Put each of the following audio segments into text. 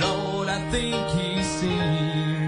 Lord, I think he sees.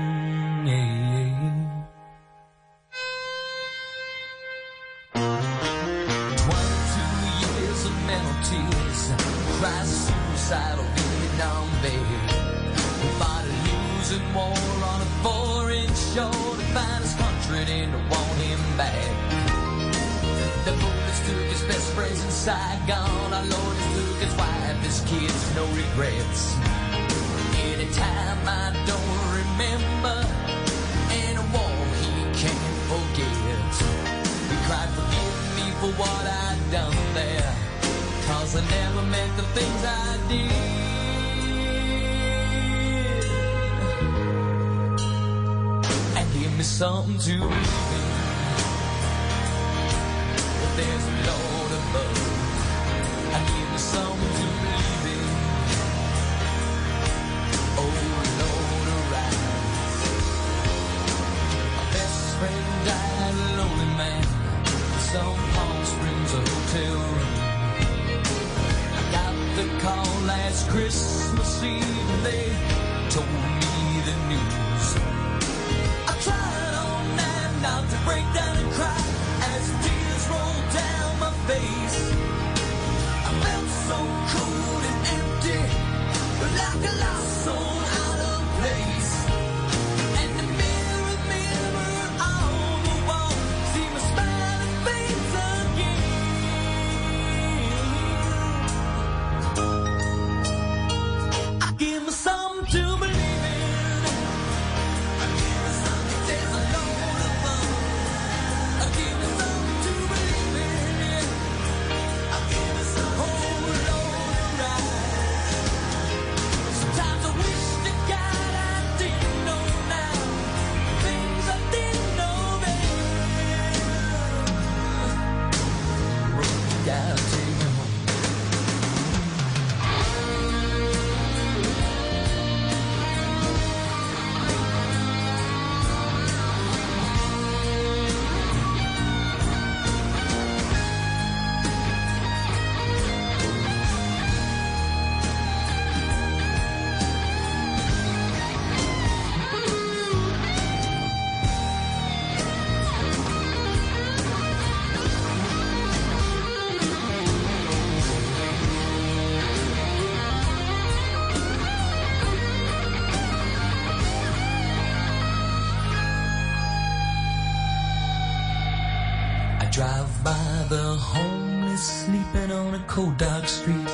cold dark street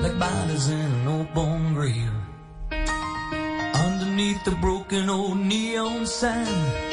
like bodies in an old bone grave. Underneath the broken old neon sign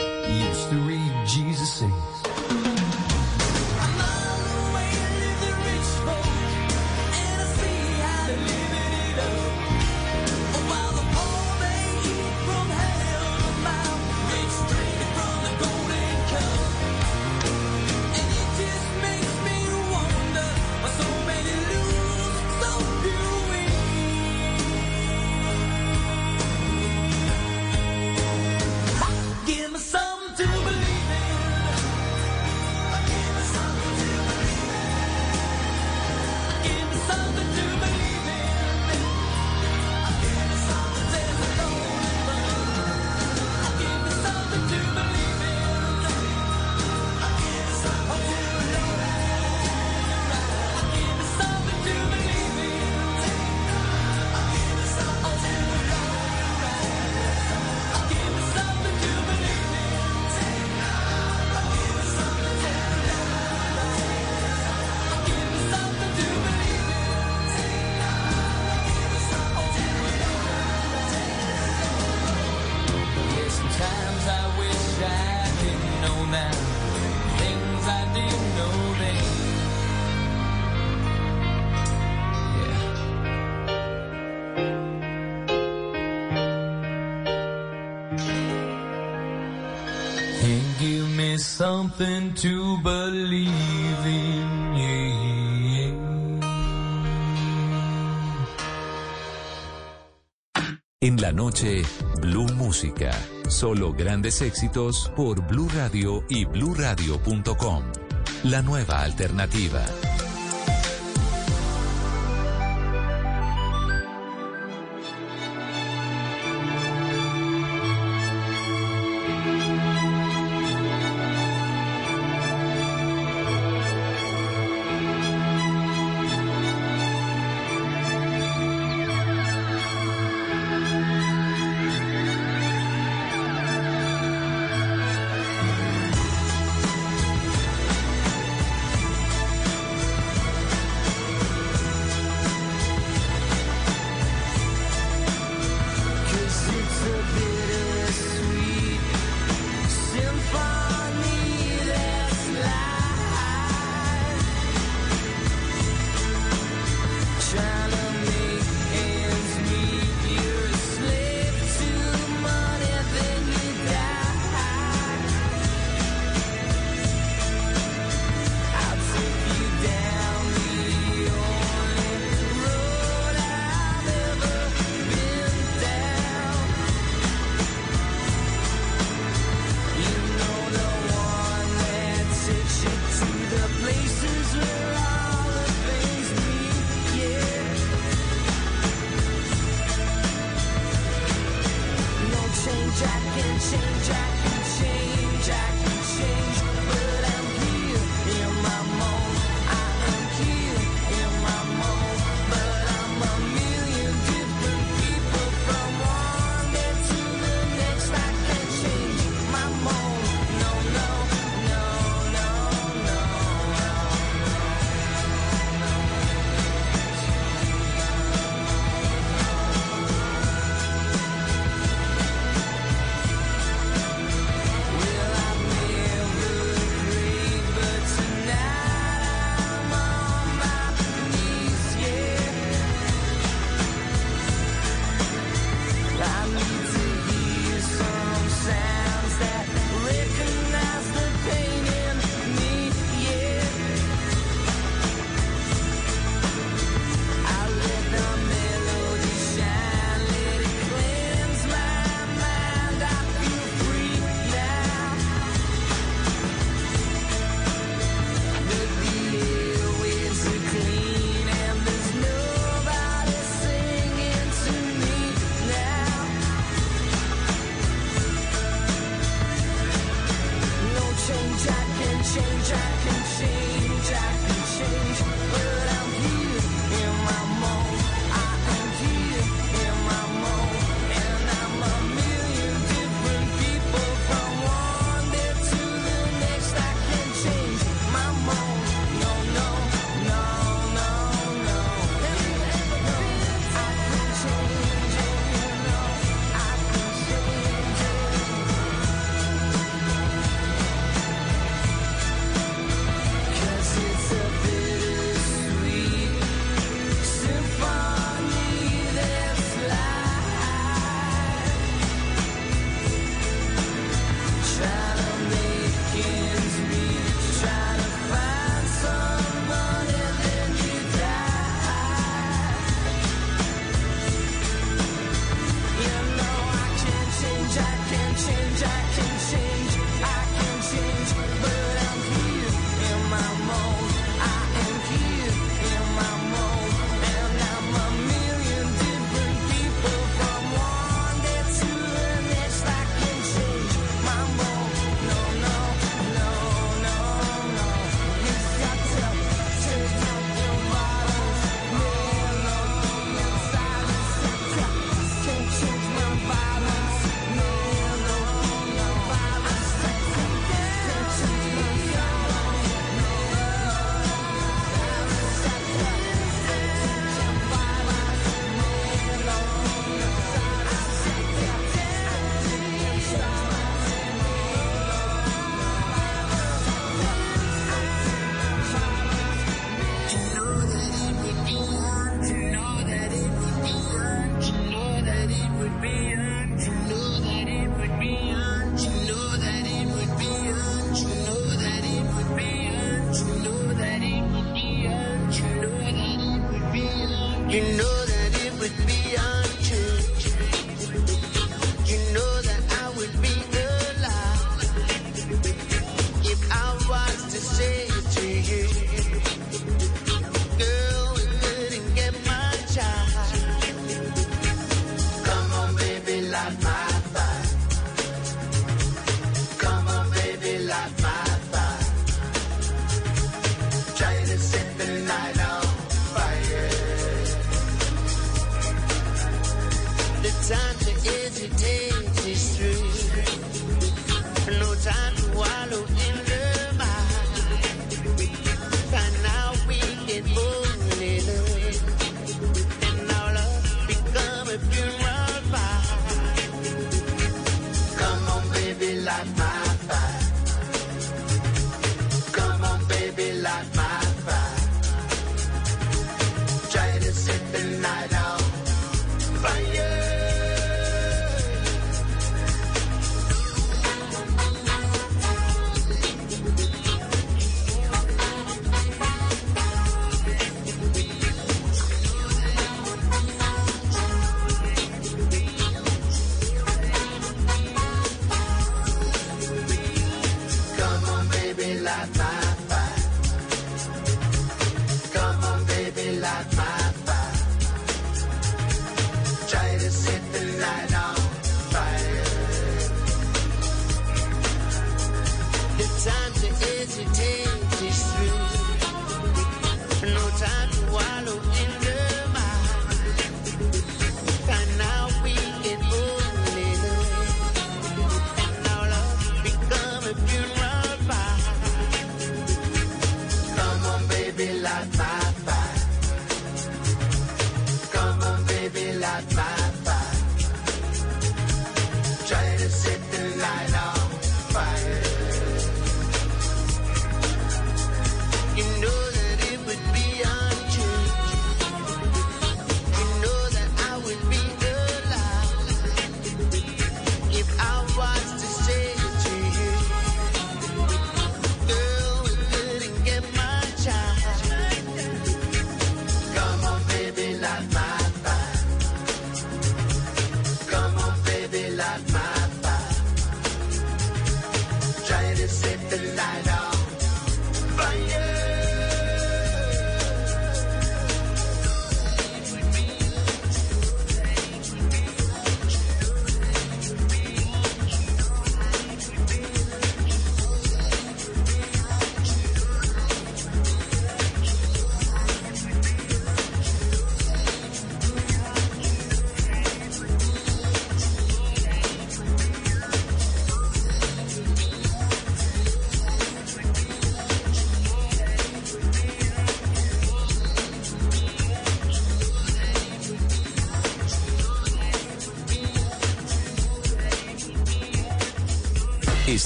something to believe in. En la noche, Blue Música. Solo grandes éxitos por Blue Radio y bluradio.com. La nueva alternativa.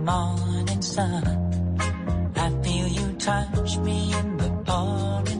morning sun. I feel you touch me in the pouring